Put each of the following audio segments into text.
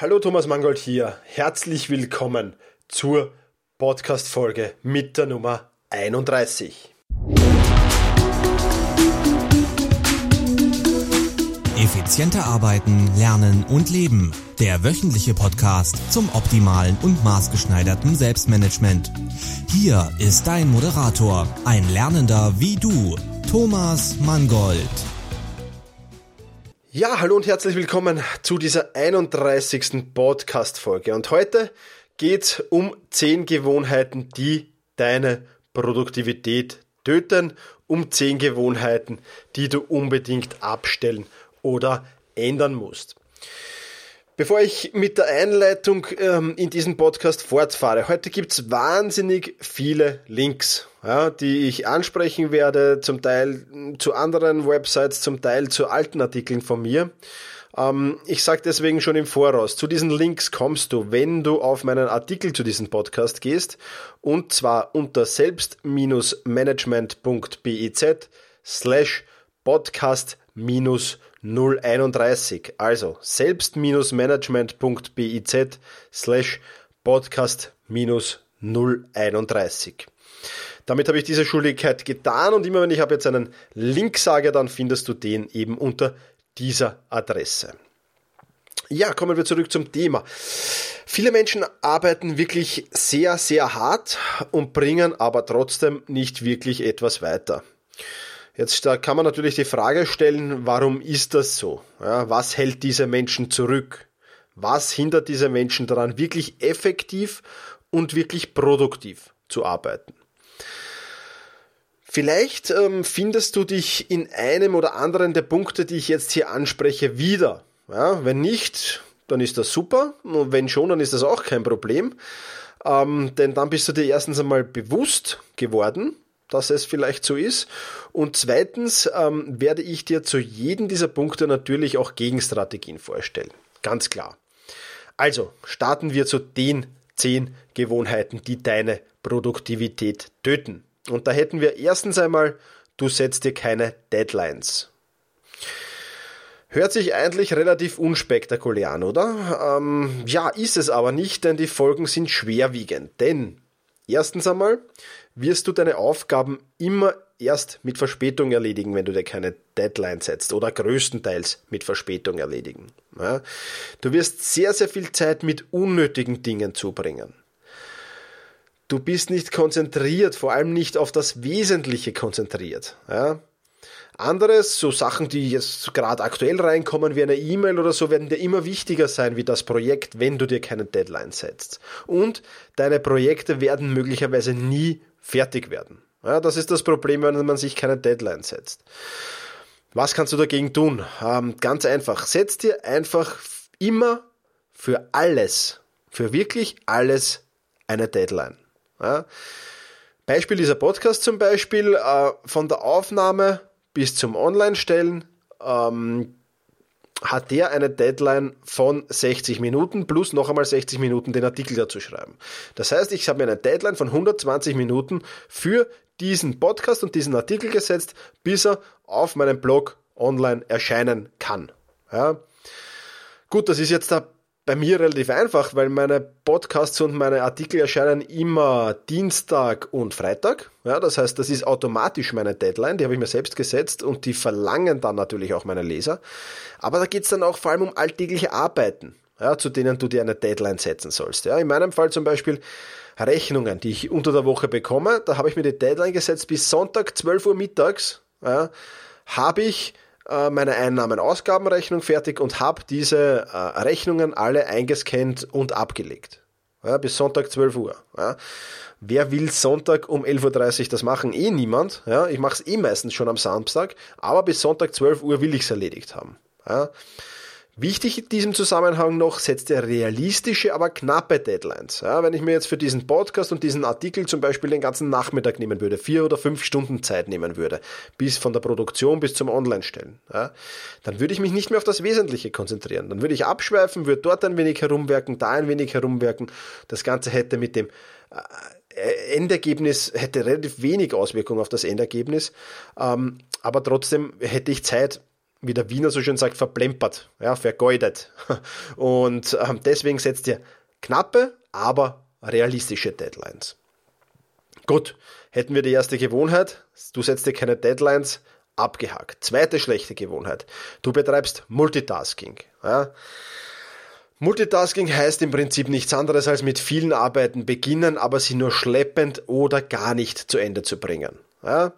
Hallo Thomas Mangold hier. Herzlich willkommen zur Podcast-Folge mit der Nummer 31. Effizienter arbeiten, lernen und leben. Der wöchentliche Podcast zum optimalen und maßgeschneiderten Selbstmanagement. Hier ist dein Moderator, ein Lernender wie du, Thomas Mangold. Ja, hallo und herzlich willkommen zu dieser 31. Podcast-Folge. Und heute geht's um 10 Gewohnheiten, die deine Produktivität töten, um 10 Gewohnheiten, die du unbedingt abstellen oder ändern musst. Bevor ich mit der Einleitung ähm, in diesen Podcast fortfahre, heute gibt's wahnsinnig viele Links, ja, die ich ansprechen werde, zum Teil zu anderen Websites, zum Teil zu alten Artikeln von mir. Ähm, ich sage deswegen schon im Voraus, zu diesen Links kommst du, wenn du auf meinen Artikel zu diesem Podcast gehst, und zwar unter selbst-management.biz slash podcast 031. Also selbst-management.biz slash podcast 031. Damit habe ich diese Schuldigkeit getan und immer wenn ich habe jetzt einen Link sage, dann findest du den eben unter dieser Adresse. Ja, kommen wir zurück zum Thema. Viele Menschen arbeiten wirklich sehr, sehr hart und bringen aber trotzdem nicht wirklich etwas weiter. Jetzt da kann man natürlich die Frage stellen, warum ist das so? Ja, was hält diese Menschen zurück? Was hindert diese Menschen daran, wirklich effektiv und wirklich produktiv zu arbeiten? Vielleicht ähm, findest du dich in einem oder anderen der Punkte, die ich jetzt hier anspreche, wieder. Ja, wenn nicht, dann ist das super. Und wenn schon, dann ist das auch kein Problem. Ähm, denn dann bist du dir erstens einmal bewusst geworden, dass es vielleicht so ist. Und zweitens ähm, werde ich dir zu jedem dieser Punkte natürlich auch Gegenstrategien vorstellen. Ganz klar. Also starten wir zu den zehn Gewohnheiten, die deine Produktivität töten. Und da hätten wir erstens einmal, du setzt dir keine Deadlines. Hört sich eigentlich relativ unspektakulär an, oder? Ähm, ja, ist es aber nicht, denn die Folgen sind schwerwiegend. Denn erstens einmal, wirst du deine Aufgaben immer erst mit Verspätung erledigen, wenn du dir keine Deadline setzt oder größtenteils mit Verspätung erledigen. Ja? Du wirst sehr, sehr viel Zeit mit unnötigen Dingen zubringen. Du bist nicht konzentriert, vor allem nicht auf das Wesentliche konzentriert. Ja? Anderes, so Sachen, die jetzt gerade aktuell reinkommen, wie eine E-Mail oder so, werden dir immer wichtiger sein wie das Projekt, wenn du dir keine Deadline setzt. Und deine Projekte werden möglicherweise nie fertig werden. Ja, das ist das Problem, wenn man sich keine Deadline setzt. Was kannst du dagegen tun? Ähm, ganz einfach. Setz dir einfach immer für alles, für wirklich alles eine Deadline. Ja? Beispiel dieser Podcast zum Beispiel, äh, von der Aufnahme bis zum Online-Stellen ähm, hat der eine Deadline von 60 Minuten plus noch einmal 60 Minuten den Artikel dazu schreiben. Das heißt, ich habe mir eine Deadline von 120 Minuten für diesen Podcast und diesen Artikel gesetzt, bis er auf meinem Blog online erscheinen kann. Ja. Gut, das ist jetzt da bei mir relativ einfach, weil meine Podcasts und meine Artikel erscheinen immer Dienstag und Freitag. Ja, das heißt, das ist automatisch meine Deadline, die habe ich mir selbst gesetzt und die verlangen dann natürlich auch meine Leser. Aber da geht es dann auch vor allem um alltägliche Arbeiten, ja, zu denen du dir eine Deadline setzen sollst. Ja, in meinem Fall zum Beispiel Rechnungen, die ich unter der Woche bekomme, da habe ich mir die Deadline gesetzt, bis Sonntag 12 Uhr mittags ja, habe ich meine Einnahmen-Ausgabenrechnung fertig und habe diese äh, Rechnungen alle eingescannt und abgelegt. Ja, bis Sonntag 12 Uhr. Ja. Wer will Sonntag um 11.30 Uhr das machen? Eh niemand. Ja. Ich mache es eh meistens schon am Samstag, aber bis Sonntag 12 Uhr will ich es erledigt haben. Wichtig in diesem Zusammenhang noch, setzt ihr realistische, aber knappe Deadlines. Ja, wenn ich mir jetzt für diesen Podcast und diesen Artikel zum Beispiel den ganzen Nachmittag nehmen würde, vier oder fünf Stunden Zeit nehmen würde, bis von der Produktion bis zum Online-Stellen, ja, dann würde ich mich nicht mehr auf das Wesentliche konzentrieren. Dann würde ich abschweifen, würde dort ein wenig herumwerken, da ein wenig herumwerken. Das Ganze hätte mit dem äh, Endergebnis hätte relativ wenig Auswirkungen auf das Endergebnis, ähm, aber trotzdem hätte ich Zeit wie der Wiener so schön sagt, verplempert, ja, vergeudet. Und ähm, deswegen setzt ihr knappe, aber realistische Deadlines. Gut, hätten wir die erste Gewohnheit, du setzt dir keine Deadlines, abgehakt. Zweite schlechte Gewohnheit, du betreibst Multitasking. Ja. Multitasking heißt im Prinzip nichts anderes als mit vielen Arbeiten beginnen, aber sie nur schleppend oder gar nicht zu Ende zu bringen. Ja.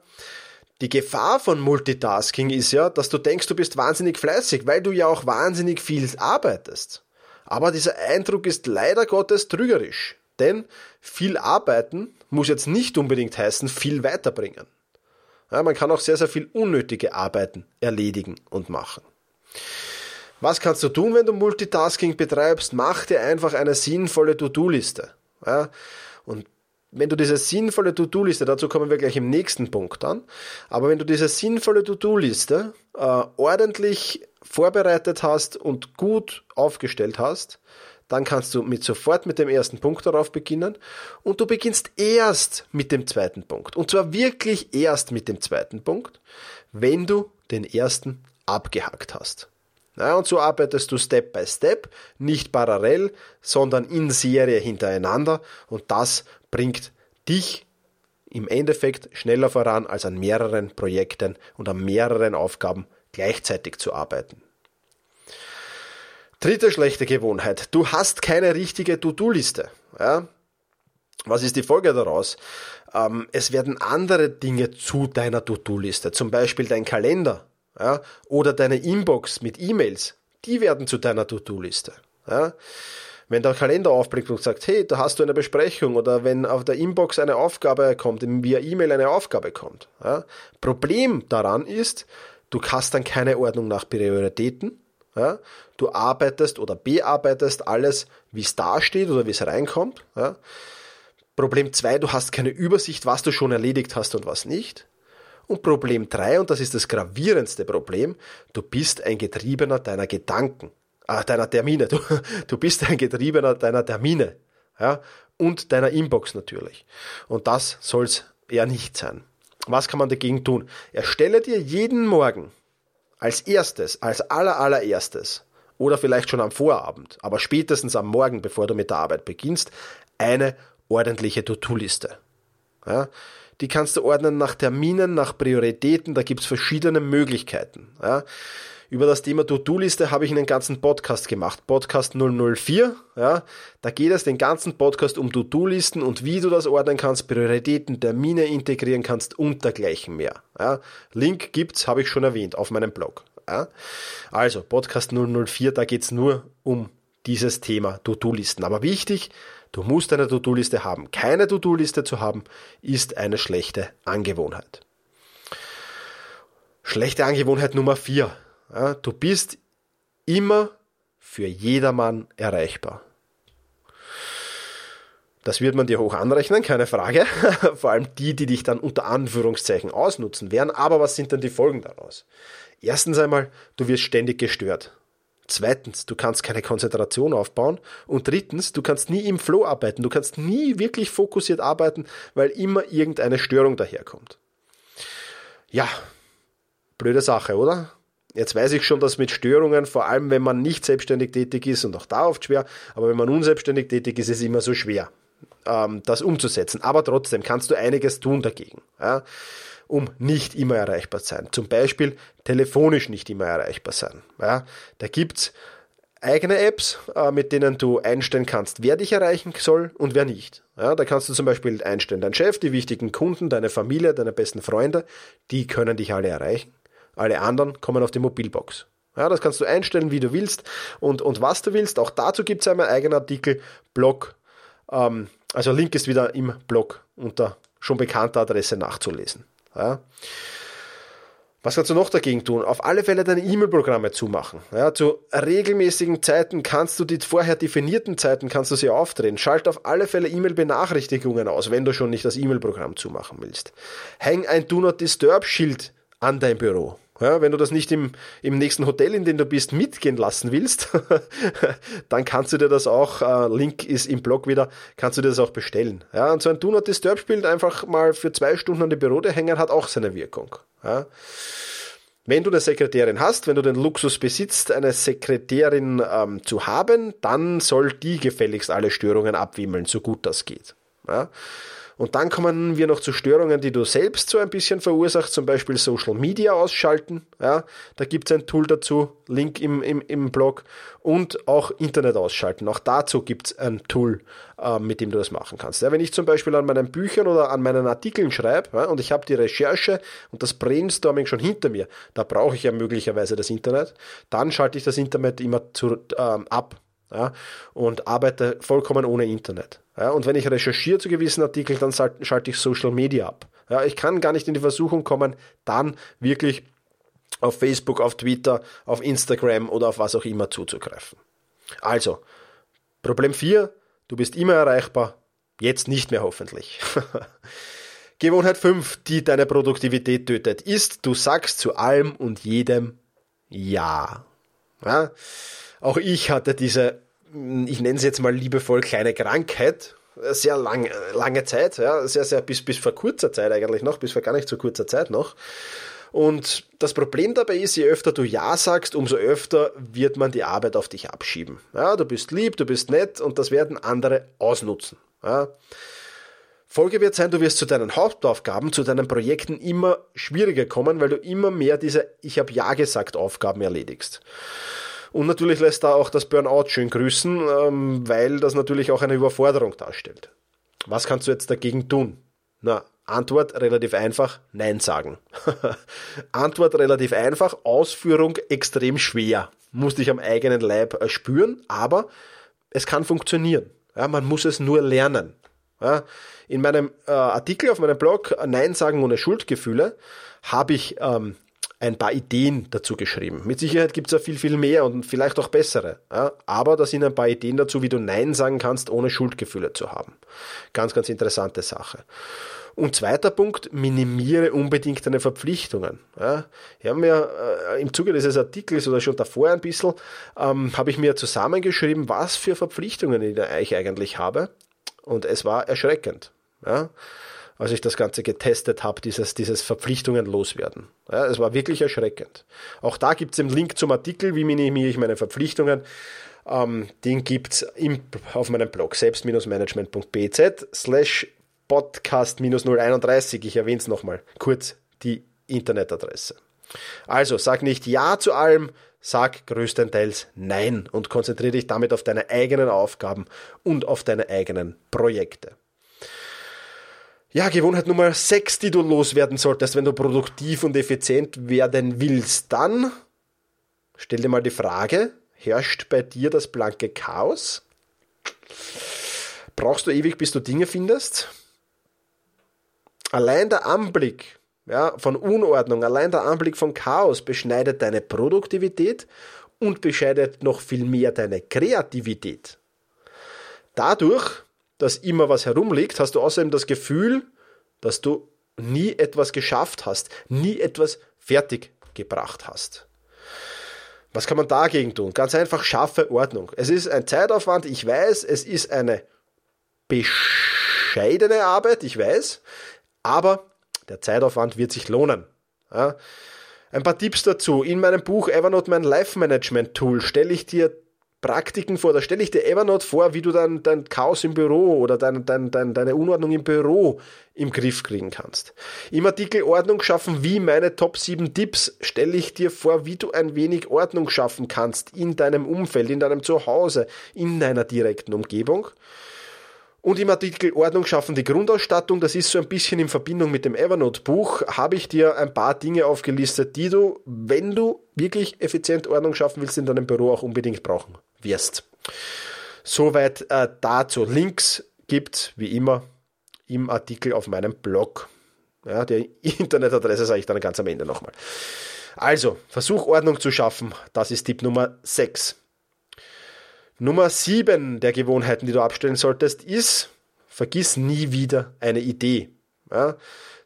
Die Gefahr von Multitasking ist ja, dass du denkst, du bist wahnsinnig fleißig, weil du ja auch wahnsinnig viel arbeitest. Aber dieser Eindruck ist leider Gottes trügerisch. Denn viel arbeiten muss jetzt nicht unbedingt heißen, viel weiterbringen. Ja, man kann auch sehr, sehr viel unnötige Arbeiten erledigen und machen. Was kannst du tun, wenn du Multitasking betreibst? Mach dir einfach eine sinnvolle To-Do-Liste. Ja, und wenn du diese sinnvolle To-Do-Liste, dazu kommen wir gleich im nächsten Punkt an, aber wenn du diese sinnvolle To-Do-Liste äh, ordentlich vorbereitet hast und gut aufgestellt hast, dann kannst du mit sofort mit dem ersten Punkt darauf beginnen und du beginnst erst mit dem zweiten Punkt. Und zwar wirklich erst mit dem zweiten Punkt, wenn du den ersten abgehackt hast. Ja, und so arbeitest du Step by Step, nicht parallel, sondern in Serie hintereinander und das bringt dich im Endeffekt schneller voran, als an mehreren Projekten und an mehreren Aufgaben gleichzeitig zu arbeiten. Dritte schlechte Gewohnheit. Du hast keine richtige To-Do-Liste. Ja? Was ist die Folge daraus? Ähm, es werden andere Dinge zu deiner To-Do-Liste, zum Beispiel dein Kalender ja? oder deine Inbox mit E-Mails. Die werden zu deiner To-Do-Liste. Ja? Wenn der Kalender aufblickt und sagt, hey, da hast du eine Besprechung oder wenn auf der Inbox eine Aufgabe kommt, via E-Mail eine Aufgabe kommt. Ja? Problem daran ist, du hast dann keine Ordnung nach Prioritäten ja? Du arbeitest oder bearbeitest alles, wie es da steht oder wie es reinkommt. Ja? Problem zwei, du hast keine Übersicht, was du schon erledigt hast und was nicht. Und Problem drei, und das ist das gravierendste Problem, du bist ein Getriebener deiner Gedanken, äh, deiner Termine. Du, du bist ein Getriebener deiner Termine. Ja? Und deiner Inbox natürlich. Und das soll's eher nicht sein. Was kann man dagegen tun? Erstelle dir jeden Morgen als erstes, als aller allererstes oder vielleicht schon am Vorabend, aber spätestens am Morgen, bevor du mit der Arbeit beginnst, eine ordentliche To-Do-Liste. Ja, die kannst du ordnen nach Terminen, nach Prioritäten, da gibt's verschiedene Möglichkeiten. Ja. Über das Thema To-Do-Liste habe ich einen ganzen Podcast gemacht, Podcast 004. Ja, da geht es den ganzen Podcast um To-Do-Listen und wie du das ordnen kannst, Prioritäten, Termine integrieren kannst und dergleichen mehr. Ja, Link gibt's, habe ich schon erwähnt, auf meinem Blog. Ja. Also Podcast 004, da geht's nur um dieses Thema To-Do-Listen. Aber wichtig, du musst eine To-Do-Liste haben. Keine To-Do-Liste zu haben, ist eine schlechte Angewohnheit. Schlechte Angewohnheit Nummer 4. Ja, du bist immer für jedermann erreichbar. Das wird man dir hoch anrechnen, keine Frage. Vor allem die, die dich dann unter Anführungszeichen ausnutzen werden. Aber was sind dann die Folgen daraus? Erstens einmal, du wirst ständig gestört. Zweitens, du kannst keine Konzentration aufbauen. Und drittens, du kannst nie im Flow arbeiten. Du kannst nie wirklich fokussiert arbeiten, weil immer irgendeine Störung daherkommt. Ja, blöde Sache, oder? Jetzt weiß ich schon, dass mit Störungen, vor allem wenn man nicht selbstständig tätig ist und auch da oft schwer, aber wenn man unselbstständig tätig ist, ist es immer so schwer, ähm, das umzusetzen. Aber trotzdem kannst du einiges tun dagegen, ja, um nicht immer erreichbar zu sein. Zum Beispiel telefonisch nicht immer erreichbar sein. Ja. Da gibt's eigene Apps, äh, mit denen du einstellen kannst, wer dich erreichen soll und wer nicht. Ja, da kannst du zum Beispiel einstellen, dein Chef, die wichtigen Kunden, deine Familie, deine besten Freunde, die können dich alle erreichen. Alle anderen kommen auf die Mobilbox. Ja, das kannst du einstellen, wie du willst und, und was du willst. Auch dazu gibt es einen eigenen Artikel, Blog. Ähm, also Link ist wieder im Blog unter schon bekannter Adresse nachzulesen. Ja. Was kannst du noch dagegen tun? Auf alle Fälle deine E-Mail-Programme zumachen. Ja, zu regelmäßigen Zeiten kannst du die vorher definierten Zeiten kannst du sie aufdrehen. Schalt auf alle Fälle E-Mail-Benachrichtigungen aus, wenn du schon nicht das E-Mail-Programm zumachen willst. Häng ein Do Not Disturb Schild an dein Büro. Ja, wenn du das nicht im, im nächsten Hotel, in dem du bist, mitgehen lassen willst, dann kannst du dir das auch, äh, Link ist im Blog wieder, kannst du dir das auch bestellen. Ja, und so ein Do Not Disturb Bild einfach mal für zwei Stunden an die Bürode hängen, hat auch seine Wirkung. Ja. Wenn du eine Sekretärin hast, wenn du den Luxus besitzt, eine Sekretärin ähm, zu haben, dann soll die gefälligst alle Störungen abwimmeln, so gut das geht. Ja? Und dann kommen wir noch zu Störungen, die du selbst so ein bisschen verursachst, zum Beispiel Social Media ausschalten. Ja, da gibt es ein Tool dazu, Link im, im, im Blog. Und auch Internet ausschalten. Auch dazu gibt es ein Tool, äh, mit dem du das machen kannst. Ja, wenn ich zum Beispiel an meinen Büchern oder an meinen Artikeln schreibe ja, und ich habe die Recherche und das Brainstorming schon hinter mir, da brauche ich ja möglicherweise das Internet, dann schalte ich das Internet immer zu, ähm, ab ja, und arbeite vollkommen ohne Internet. Ja, und wenn ich recherchiere zu gewissen Artikeln, dann schalte ich Social Media ab. Ja, ich kann gar nicht in die Versuchung kommen, dann wirklich auf Facebook, auf Twitter, auf Instagram oder auf was auch immer zuzugreifen. Also, Problem 4, du bist immer erreichbar, jetzt nicht mehr hoffentlich. Gewohnheit 5, die deine Produktivität tötet, ist, du sagst zu allem und jedem Ja. ja? Auch ich hatte diese, ich nenne es jetzt mal liebevoll, kleine Krankheit, sehr lang, lange Zeit, ja, sehr, sehr, bis, bis vor kurzer Zeit eigentlich noch, bis vor gar nicht so kurzer Zeit noch. Und das Problem dabei ist, je öfter du Ja sagst, umso öfter wird man die Arbeit auf dich abschieben. Ja, du bist lieb, du bist nett und das werden andere ausnutzen. Ja. Folge wird sein, du wirst zu deinen Hauptaufgaben, zu deinen Projekten immer schwieriger kommen, weil du immer mehr diese Ich habe Ja gesagt Aufgaben erledigst. Und natürlich lässt da auch das Burnout schön grüßen, ähm, weil das natürlich auch eine Überforderung darstellt. Was kannst du jetzt dagegen tun? Na, Antwort relativ einfach, Nein sagen. Antwort relativ einfach, Ausführung extrem schwer. Musste ich am eigenen Leib äh, spüren, aber es kann funktionieren. Ja, man muss es nur lernen. Ja, in meinem äh, Artikel auf meinem Blog Nein sagen ohne Schuldgefühle habe ich ähm, ein paar Ideen dazu geschrieben. Mit Sicherheit gibt es ja viel, viel mehr und vielleicht auch bessere. Ja? Aber da sind ein paar Ideen dazu, wie du Nein sagen kannst, ohne Schuldgefühle zu haben. Ganz, ganz interessante Sache. Und zweiter Punkt, minimiere unbedingt deine Verpflichtungen. Ja, ich habe mir äh, im Zuge dieses Artikels oder schon davor ein bisschen, ähm, habe ich mir zusammengeschrieben, was für Verpflichtungen ich eigentlich habe. Und es war erschreckend. Ja als ich das Ganze getestet habe, dieses, dieses Verpflichtungen loswerden. Ja, es war wirklich erschreckend. Auch da gibt es den Link zum Artikel, wie minimiere ich meine Verpflichtungen. Ähm, den gibt es auf meinem Blog selbst-management.bz slash podcast-031. Ich erwähne es nochmal kurz, die Internetadresse. Also sag nicht Ja zu allem, sag größtenteils Nein und konzentriere dich damit auf deine eigenen Aufgaben und auf deine eigenen Projekte. Ja, Gewohnheit Nummer 6, die du loswerden solltest, wenn du produktiv und effizient werden willst, dann stell dir mal die Frage, herrscht bei dir das blanke Chaos? Brauchst du ewig, bis du Dinge findest? Allein der Anblick ja, von Unordnung, allein der Anblick von Chaos beschneidet deine Produktivität und beschneidet noch viel mehr deine Kreativität. Dadurch dass immer was herumliegt, hast du außerdem das Gefühl, dass du nie etwas geschafft hast, nie etwas fertig gebracht hast. Was kann man dagegen tun? Ganz einfach, schaffe Ordnung. Es ist ein Zeitaufwand, ich weiß, es ist eine bescheidene Arbeit, ich weiß, aber der Zeitaufwand wird sich lohnen. Ja? Ein paar Tipps dazu. In meinem Buch Evernote, mein Life Management Tool, stelle ich dir Praktiken vor. Da stelle ich dir Evernote vor, wie du dein, dein Chaos im Büro oder dein, dein, dein, deine Unordnung im Büro im Griff kriegen kannst. Im Artikel Ordnung schaffen, wie meine Top 7 Tipps, stelle ich dir vor, wie du ein wenig Ordnung schaffen kannst in deinem Umfeld, in deinem Zuhause, in deiner direkten Umgebung. Und im Artikel Ordnung schaffen die Grundausstattung, das ist so ein bisschen in Verbindung mit dem Evernote-Buch, habe ich dir ein paar Dinge aufgelistet, die du, wenn du wirklich effizient Ordnung schaffen willst, in deinem Büro auch unbedingt brauchen wirst. Soweit äh, dazu. Links gibt wie immer im Artikel auf meinem Blog. Ja, die Internetadresse sage ich dann ganz am Ende nochmal. Also, versuch Ordnung zu schaffen. Das ist Tipp Nummer 6. Nummer 7 der Gewohnheiten, die du abstellen solltest, ist, vergiss nie wieder eine Idee. Ja,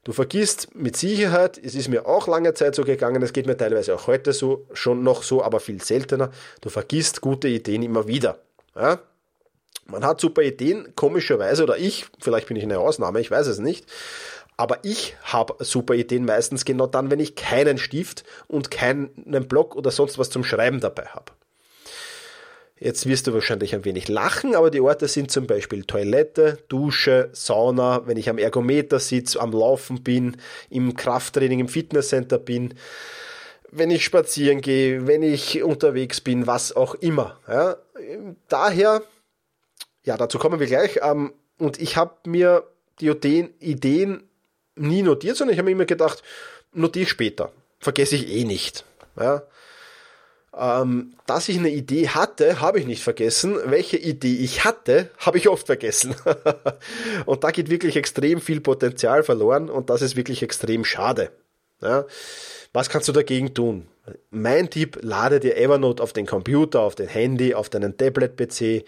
du vergisst mit Sicherheit, es ist mir auch lange Zeit so gegangen, es geht mir teilweise auch heute so, schon noch so, aber viel seltener, du vergisst gute Ideen immer wieder. Ja, man hat super Ideen, komischerweise, oder ich, vielleicht bin ich eine Ausnahme, ich weiß es nicht, Aber ich habe super Ideen meistens genau dann, wenn ich keinen Stift und keinen Block oder sonst was zum Schreiben dabei habe. Jetzt wirst du wahrscheinlich ein wenig lachen, aber die Orte sind zum Beispiel Toilette, Dusche, Sauna, wenn ich am Ergometer sitze, am Laufen bin, im Krafttraining, im Fitnesscenter bin, wenn ich spazieren gehe, wenn ich unterwegs bin, was auch immer. Ja. Daher, ja, dazu kommen wir gleich. Ähm, und ich habe mir die Ideen nie notiert, sondern ich habe mir immer gedacht, notiere später. Vergesse ich eh nicht. Ja. Ähm, dass ich eine Idee hatte, habe ich nicht vergessen. Welche Idee ich hatte, habe ich oft vergessen. und da geht wirklich extrem viel Potenzial verloren und das ist wirklich extrem schade. Ja. Was kannst du dagegen tun? Mein Tipp, lade dir Evernote auf den Computer, auf dein Handy, auf deinen Tablet-PC,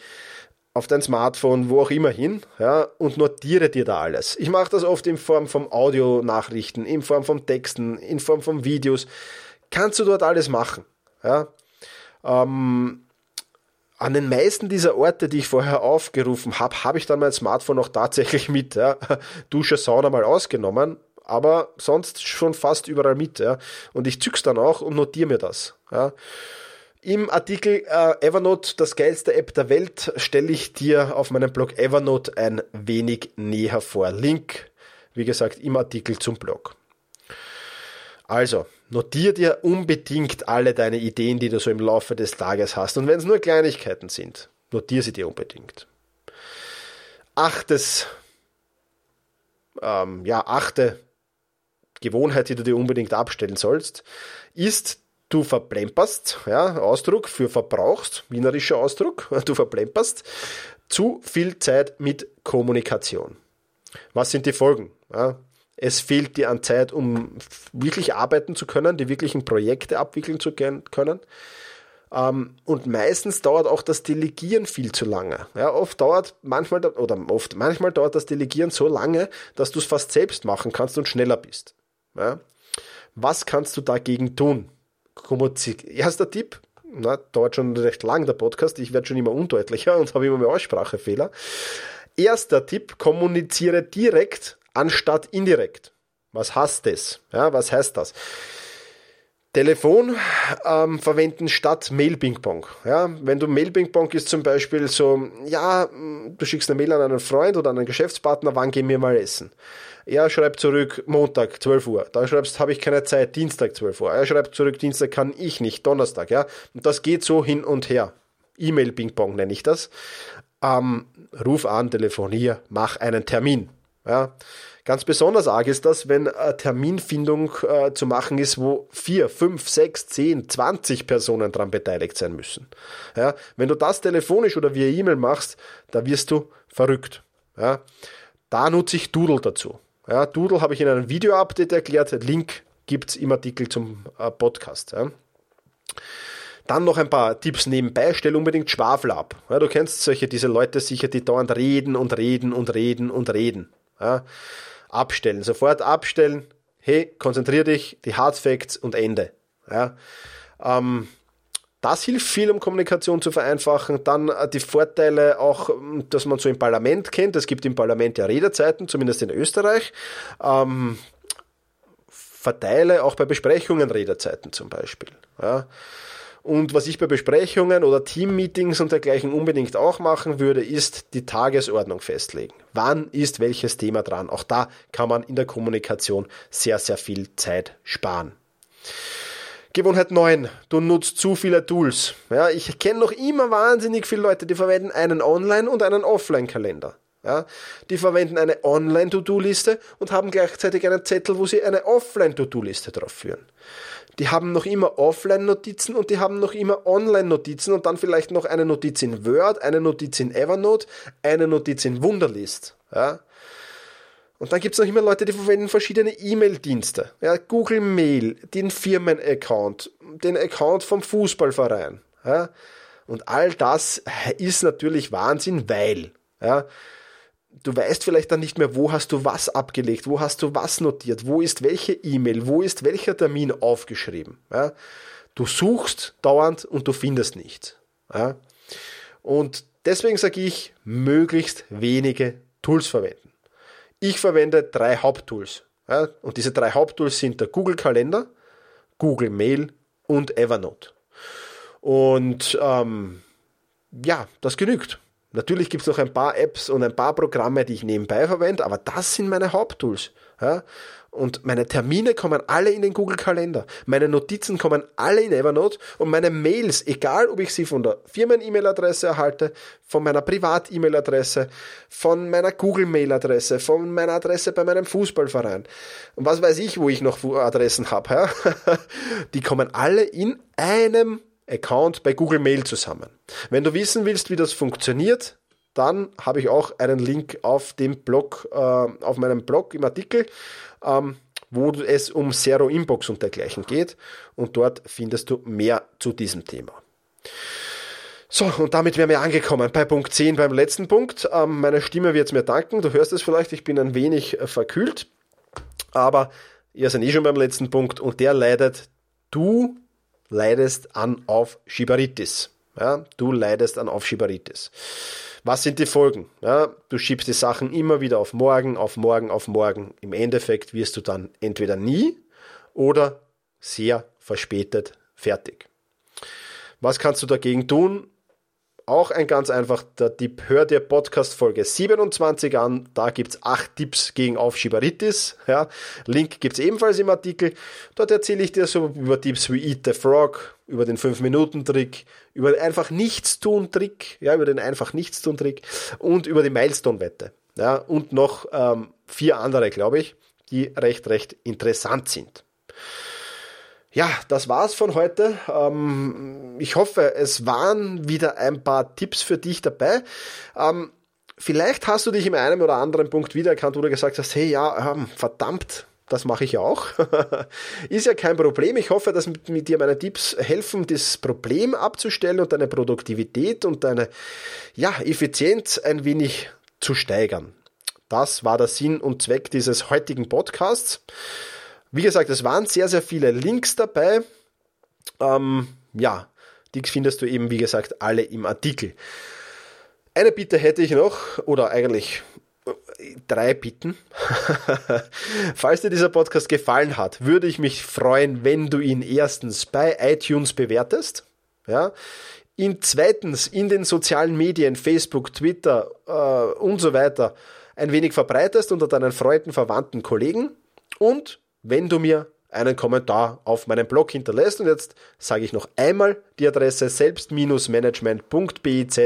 auf dein Smartphone, wo auch immer hin, ja, und notiere dir da alles. Ich mache das oft in Form von Audionachrichten, in Form von Texten, in Form von Videos. Kannst du dort alles machen, ja. Ähm, an den meisten dieser Orte, die ich vorher aufgerufen habe, habe ich dann mein Smartphone auch tatsächlich mit. Ja. Dusche, Sauna mal ausgenommen, aber sonst schon fast überall mit. Ja. Und ich zück's dann auch und notiere mir das. Ja. Im Artikel äh, Evernote, das geilste App der Welt, stelle ich dir auf meinem Blog Evernote ein wenig näher vor. Link, wie gesagt, im Artikel zum Blog. Also, notier dir unbedingt alle deine Ideen, die du so im Laufe des Tages hast. Und wenn es nur Kleinigkeiten sind, notier sie dir unbedingt. Achtes, ähm, ja, achte Gewohnheit, die du dir unbedingt abstellen sollst, ist du verplemperst, ja, Ausdruck für verbrauchst, wienerischer Ausdruck, du verplemperst zu viel Zeit mit Kommunikation. Was sind die Folgen? Ja, es fehlt dir an Zeit, um wirklich arbeiten zu können, die wirklichen Projekte abwickeln zu können. Ähm, und meistens dauert auch das Delegieren viel zu lange. Ja, oft dauert manchmal oder oft manchmal dauert das Delegieren so lange, dass du es fast selbst machen kannst und schneller bist. Ja. Was kannst du dagegen tun? Erster Tipp, na, dauert schon recht lang der Podcast, ich werde schon immer undeutlicher und habe immer mehr Aussprachefehler. Erster Tipp, kommuniziere direkt anstatt indirekt. Was heißt das? Ja, was heißt das? Telefon ähm, verwenden statt Mail-Ping-Pong. Ja, wenn du Mail-Ping-Pong ist zum Beispiel so, ja, du schickst eine Mail an einen Freund oder an einen Geschäftspartner, wann gehen wir mal essen? Er schreibt zurück Montag 12 Uhr. Da schreibst, habe ich keine Zeit, Dienstag 12 Uhr. Er schreibt zurück, Dienstag kann ich nicht, Donnerstag, ja. Und das geht so hin und her. E-Mail Ping-Pong nenne ich das. Ähm, ruf an, telefonier, mach einen Termin. Ja. Ganz besonders arg ist das, wenn eine Terminfindung äh, zu machen ist, wo vier, fünf, sechs, zehn, zwanzig Personen dran beteiligt sein müssen. Ja, wenn du das telefonisch oder via E-Mail machst, da wirst du verrückt. Ja, da nutze ich Doodle dazu. Ja, Doodle habe ich in einem Video-Update erklärt. Link gibt es im Artikel zum äh, Podcast. Ja. Dann noch ein paar Tipps nebenbei. Stell unbedingt Schwafel ab. Ja, du kennst solche, diese Leute sicher, die dauernd reden und reden und reden und reden. Ja. Abstellen. Sofort abstellen. Hey, konzentrier dich, die Hard Facts und Ende. Ja. Ähm, das hilft viel, um Kommunikation zu vereinfachen. Dann äh, die Vorteile auch, dass man so im Parlament kennt. Es gibt im Parlament ja Redezeiten, zumindest in Österreich. Ähm, verteile auch bei Besprechungen Redezeiten zum Beispiel. Ja. Und was ich bei Besprechungen oder Teammeetings und dergleichen unbedingt auch machen würde, ist die Tagesordnung festlegen. Wann ist welches Thema dran? Auch da kann man in der Kommunikation sehr, sehr viel Zeit sparen. Gewohnheit 9. Du nutzt zu viele Tools. Ja, ich kenne noch immer wahnsinnig viele Leute, die verwenden einen Online- und einen Offline-Kalender. Ja, die verwenden eine Online-To-Do-Liste und haben gleichzeitig einen Zettel, wo sie eine Offline-To-Do-Liste drauf führen. Die haben noch immer Offline-Notizen und die haben noch immer Online-Notizen und dann vielleicht noch eine Notiz in Word, eine Notiz in Evernote, eine Notiz in Wunderlist. Ja, und dann gibt es noch immer Leute, die verwenden verschiedene E-Mail-Dienste. Ja, Google Mail, den Firmen-Account, den Account vom Fußballverein. Ja. Und all das ist natürlich Wahnsinn, weil ja, du weißt vielleicht dann nicht mehr, wo hast du was abgelegt, wo hast du was notiert, wo ist welche E-Mail, wo ist welcher Termin aufgeschrieben. Ja. Du suchst dauernd und du findest nichts. Ja. Und deswegen sage ich, möglichst wenige Tools verwenden. Ich verwende drei Haupttools. Ja, und diese drei Haupttools sind der Google Kalender, Google Mail und Evernote. Und ähm, ja, das genügt. Natürlich gibt es noch ein paar Apps und ein paar Programme, die ich nebenbei verwende, aber das sind meine Haupttools. Ja? Und meine Termine kommen alle in den Google-Kalender. Meine Notizen kommen alle in Evernote und meine Mails, egal ob ich sie von der Firmen-E-Mail-Adresse erhalte, von meiner Privat-E-Mail-Adresse, von meiner Google-Mail-Adresse, von meiner Adresse bei meinem Fußballverein und was weiß ich, wo ich noch Adressen habe, ja? die kommen alle in einem Account bei Google Mail zusammen. Wenn du wissen willst, wie das funktioniert, dann habe ich auch einen Link auf dem Blog, äh, auf meinem Blog im Artikel, ähm, wo es um Zero Inbox und dergleichen geht. Und dort findest du mehr zu diesem Thema. So, und damit wären wir angekommen bei Punkt 10, beim letzten Punkt. Ähm, meine Stimme wird es mir danken. Du hörst es vielleicht, ich bin ein wenig äh, verkühlt. Aber ihr seid eh schon beim letzten Punkt und der leidet, du leidest an Aufschieberitis. Ja, du leidest an Aufschieberitis. Was sind die Folgen? Ja, du schiebst die Sachen immer wieder auf morgen, auf morgen, auf morgen. Im Endeffekt wirst du dann entweder nie oder sehr verspätet fertig. Was kannst du dagegen tun? Auch ein ganz einfacher Tipp. Hör dir Podcast Folge 27 an. Da gibt's acht Tipps gegen Aufschieberitis. Ja, Link gibt's ebenfalls im Artikel. Dort erzähle ich dir so über Tipps wie Eat the Frog, über den 5-Minuten-Trick, über den einfach Nichtstun-Trick, ja, über den einfach Nichtstun-Trick und über die Milestone-Wette. Ja, und noch ähm, vier andere, glaube ich, die recht, recht interessant sind. Ja, das war's von heute. Ähm, ich hoffe, es waren wieder ein paar Tipps für dich dabei. Ähm, vielleicht hast du dich in einem oder anderen Punkt wiedererkannt, du gesagt hast, hey, ja, ähm, verdammt, das mache ich auch. Ist ja kein Problem. Ich hoffe, dass mit, mit, dir meine Tipps helfen, das Problem abzustellen und deine Produktivität und deine ja, Effizienz ein wenig zu steigern. Das war der Sinn und Zweck dieses heutigen Podcasts. Wie gesagt, es waren sehr, sehr viele Links dabei. Ähm, ja, die findest du eben, wie gesagt, alle im Artikel. Eine Bitte hätte ich noch, oder eigentlich äh, drei Bitten. Falls dir dieser Podcast gefallen hat, würde ich mich freuen, wenn du ihn erstens bei iTunes bewertest. Ja, ihn zweitens in den sozialen Medien, Facebook, Twitter äh, und so weiter, ein wenig verbreitest unter deinen Freunden, Verwandten, Kollegen. Und wenn du mir einen Kommentar auf meinem Blog hinterlässt. Und jetzt sage ich noch einmal die Adresse selbst-management.biz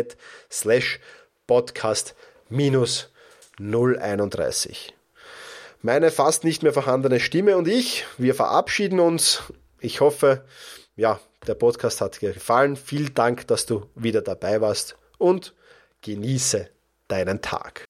slash podcast 031. Meine fast nicht mehr vorhandene Stimme und ich, wir verabschieden uns. Ich hoffe, ja, der Podcast hat dir gefallen. Vielen Dank, dass du wieder dabei warst und genieße deinen Tag.